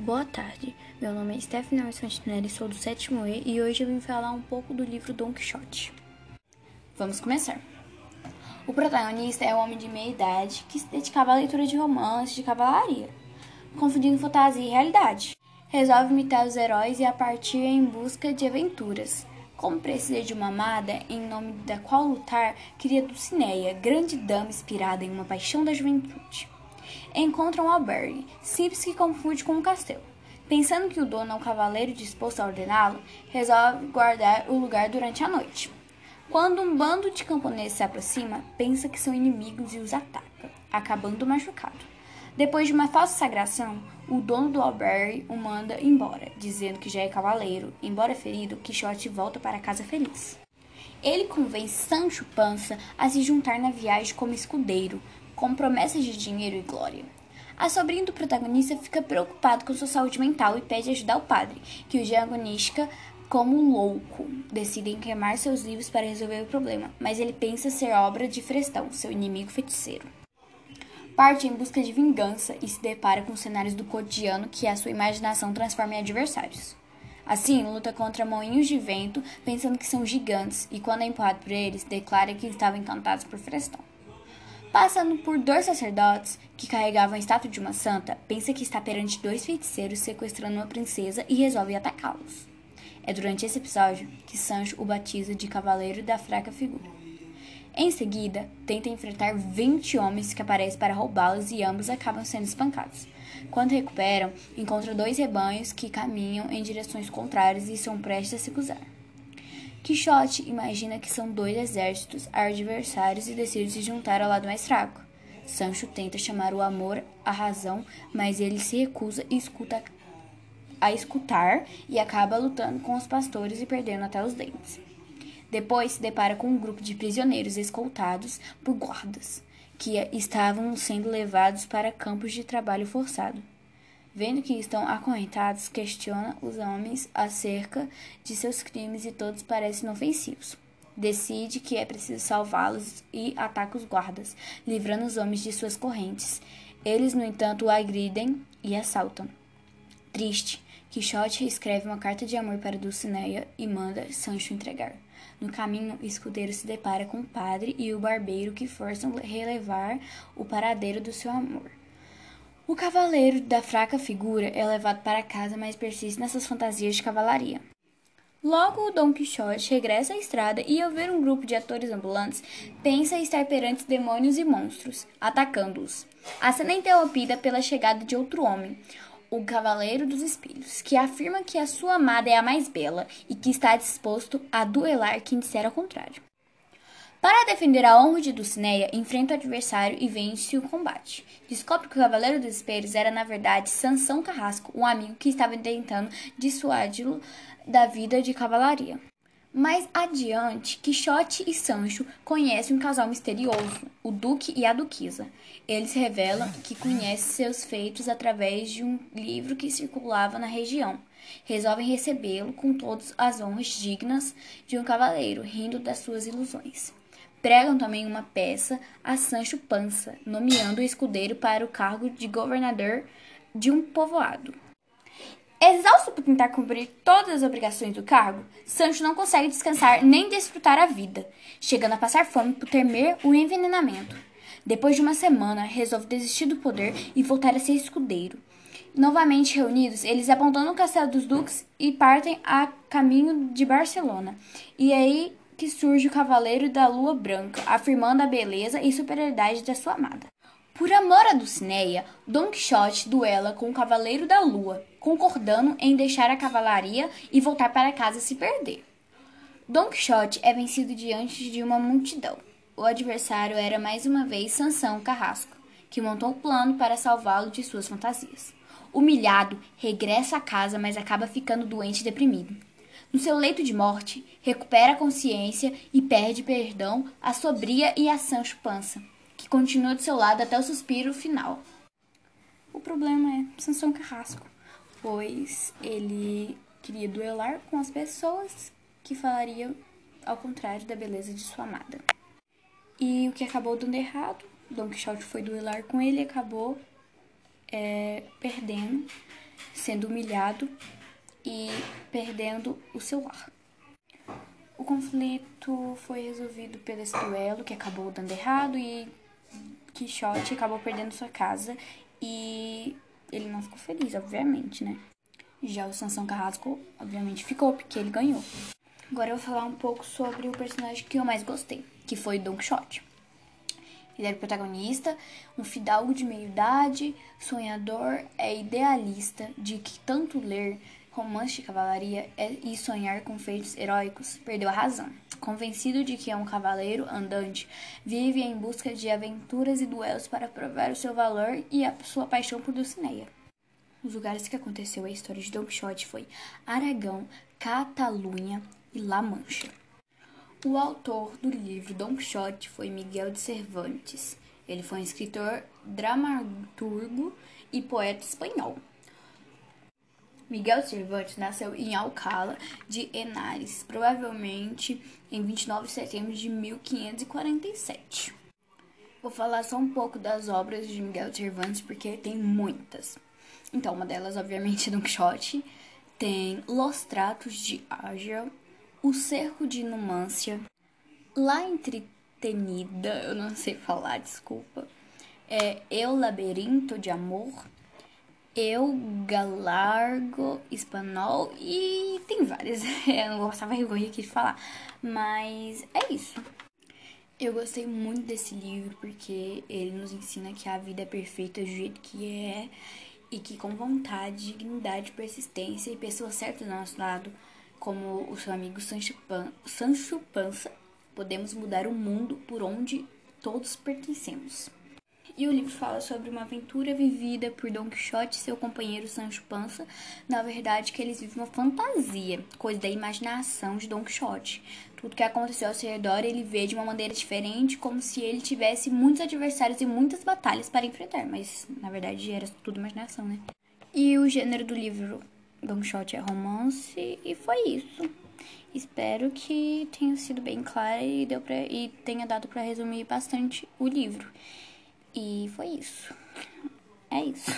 Boa tarde, meu nome é Stephanie Alves sou do sétimo E e hoje eu vim falar um pouco do livro Don Quixote. Vamos começar. O protagonista é um homem de meia idade que se dedicava à leitura de romances de cavalaria, confundindo fantasia e realidade. Resolve imitar os heróis e a partir em busca de aventuras. Como precisa de uma amada em nome da qual lutar, cria Dulcineia, grande dama inspirada em uma paixão da juventude encontra um albergue, simples que confunde com um castelo. Pensando que o dono é um cavaleiro disposto a ordená-lo, resolve guardar o lugar durante a noite. Quando um bando de camponeses se aproxima, pensa que são inimigos e os ataca, acabando machucado. Depois de uma falsa sagração, o dono do albergue o manda embora, dizendo que já é cavaleiro. Embora ferido, Quixote volta para casa feliz. Ele convence Sancho Panza a se juntar na viagem como escudeiro, com promessas de dinheiro e glória. A sobrinha do protagonista fica preocupado com sua saúde mental e pede ajuda ao padre, que o diagnostica como louco. Decidem queimar seus livros para resolver o problema, mas ele pensa ser obra de Frestão, seu inimigo feiticeiro. Parte em busca de vingança e se depara com cenários do cotidiano que a sua imaginação transforma em adversários. Assim, luta contra moinhos de vento, pensando que são gigantes, e quando é empurrado por eles, declara que estavam encantados por Frestão. Passando por dois sacerdotes que carregavam a estátua de uma santa, pensa que está perante dois feiticeiros sequestrando uma princesa e resolve atacá-los. É durante esse episódio que Sancho o batiza de Cavaleiro da Fraca Figura. Em seguida, tenta enfrentar 20 homens que aparecem para roubá-los e ambos acabam sendo espancados. Quando recuperam, encontram dois rebanhos que caminham em direções contrárias e são prestes a se cruzar. Quixote imagina que são dois exércitos adversários e decide se juntar ao lado mais fraco. Sancho tenta chamar o amor à razão, mas ele se recusa e escuta a escutar e acaba lutando com os pastores e perdendo até os dentes. Depois se depara com um grupo de prisioneiros escoltados por guardas, que estavam sendo levados para campos de trabalho forçado. Vendo que estão acorrentados, questiona os homens acerca de seus crimes e todos parecem inofensivos. Decide que é preciso salvá-los e ataca os guardas, livrando os homens de suas correntes. Eles, no entanto, o agridem e assaltam. Triste, Quixote escreve uma carta de amor para Dulcinea e manda Sancho entregar. No caminho, o escudeiro se depara com o padre e o barbeiro que forçam relevar o paradeiro do seu amor. O cavaleiro da fraca figura é levado para casa, mas persiste nessas fantasias de cavalaria. Logo, Dom Quixote regressa à estrada e, ao ver um grupo de atores ambulantes, pensa estar perante demônios e monstros, atacando-os. A cena é interrompida pela chegada de outro homem, o Cavaleiro dos Espelhos, que afirma que a sua amada é a mais bela e que está disposto a duelar quem disser ao contrário. Para defender a honra de Dulcinea, enfrenta o adversário e vence o combate. Descobre que o Cavaleiro dos Espelhos era, na verdade, Sansão Carrasco, um amigo que estava tentando dissuadi-lo da vida de cavalaria. Mais adiante, Quixote e Sancho conhecem um casal misterioso, o Duque e a Duquesa. Eles revelam que conhecem seus feitos através de um livro que circulava na região. Resolvem recebê-lo com todas as honras dignas de um cavaleiro, rindo das suas ilusões. Pregam também uma peça a Sancho Panza, nomeando o escudeiro para o cargo de governador de um povoado. Exausto por tentar cumprir todas as obrigações do cargo, Sancho não consegue descansar nem desfrutar a vida, chegando a passar fome por temer o envenenamento. Depois de uma semana, resolve desistir do poder e voltar a ser escudeiro. Novamente reunidos, eles abandonam o castelo dos duques e partem a caminho de Barcelona. E aí que surge o Cavaleiro da Lua Branca, afirmando a beleza e superioridade da sua amada. Por amor a Dulcineia, Don Quixote duela com o Cavaleiro da Lua, concordando em deixar a cavalaria e voltar para casa se perder. Don Quixote é vencido diante de uma multidão. O adversário era mais uma vez Sansão Carrasco, que montou um plano para salvá-lo de suas fantasias. Humilhado, regressa a casa, mas acaba ficando doente e deprimido. No seu leito de morte, recupera a consciência e perde perdão a Sobria e a Sancho Panza, que continua do seu lado até o suspiro final. O problema é Sansão Carrasco, pois ele queria duelar com as pessoas que falariam ao contrário da beleza de sua amada. E o que acabou dando errado, Don Quixote foi duelar com ele e acabou é, perdendo sendo humilhado e perdendo o seu lar. O conflito foi resolvido pelo esse duelo que acabou dando errado e Quixote acabou perdendo sua casa e ele não ficou feliz, obviamente, né? Já o Sansão Carrasco, obviamente, ficou, porque ele ganhou. Agora eu vou falar um pouco sobre o personagem que eu mais gostei, que foi Don Quixote. Ele era o protagonista, um fidalgo de meia-idade, sonhador, é idealista, de que tanto ler romance de cavalaria é, e sonhar com feitos heróicos, perdeu a razão. Convencido de que é um cavaleiro andante, vive em busca de aventuras e duelos para provar o seu valor e a sua paixão por Dulcinea. Os lugares que aconteceu a história de Don Quixote foi Aragão, Catalunha e La Mancha. O autor do livro Don Quixote foi Miguel de Cervantes. Ele foi um escritor, dramaturgo e poeta espanhol. Miguel Cervantes nasceu em Alcala de Henares, provavelmente em 29 de setembro de 1547. Vou falar só um pouco das obras de Miguel Cervantes porque tem muitas. Então, uma delas, obviamente, é Don Quixote, tem Los Tratos de Ágia, o Cerco de Numância, La Entretenida, eu não sei falar, desculpa. É Eu Labirinto de Amor, Eu Galargo Espanhol e tem várias. eu não vou passar vergonha aqui de falar, mas é isso. Eu gostei muito desse livro porque ele nos ensina que a vida é perfeita do jeito que é e que com vontade, dignidade, persistência e pessoas certas do nosso lado como o seu amigo Sancho, Pan, Sancho Panza, podemos mudar o mundo por onde todos pertencemos. E o livro fala sobre uma aventura vivida por Don Quixote e seu companheiro Sancho Panza. Na verdade, que eles vivem uma fantasia, coisa da imaginação de Don Quixote. Tudo que aconteceu ao seu redor ele vê de uma maneira diferente, como se ele tivesse muitos adversários e muitas batalhas para enfrentar. Mas, na verdade, era tudo imaginação, né? E o gênero do livro Don Quixote é romance e foi isso. Espero que tenha sido bem clara e, deu pra, e tenha dado para resumir bastante o livro. E foi isso. É isso.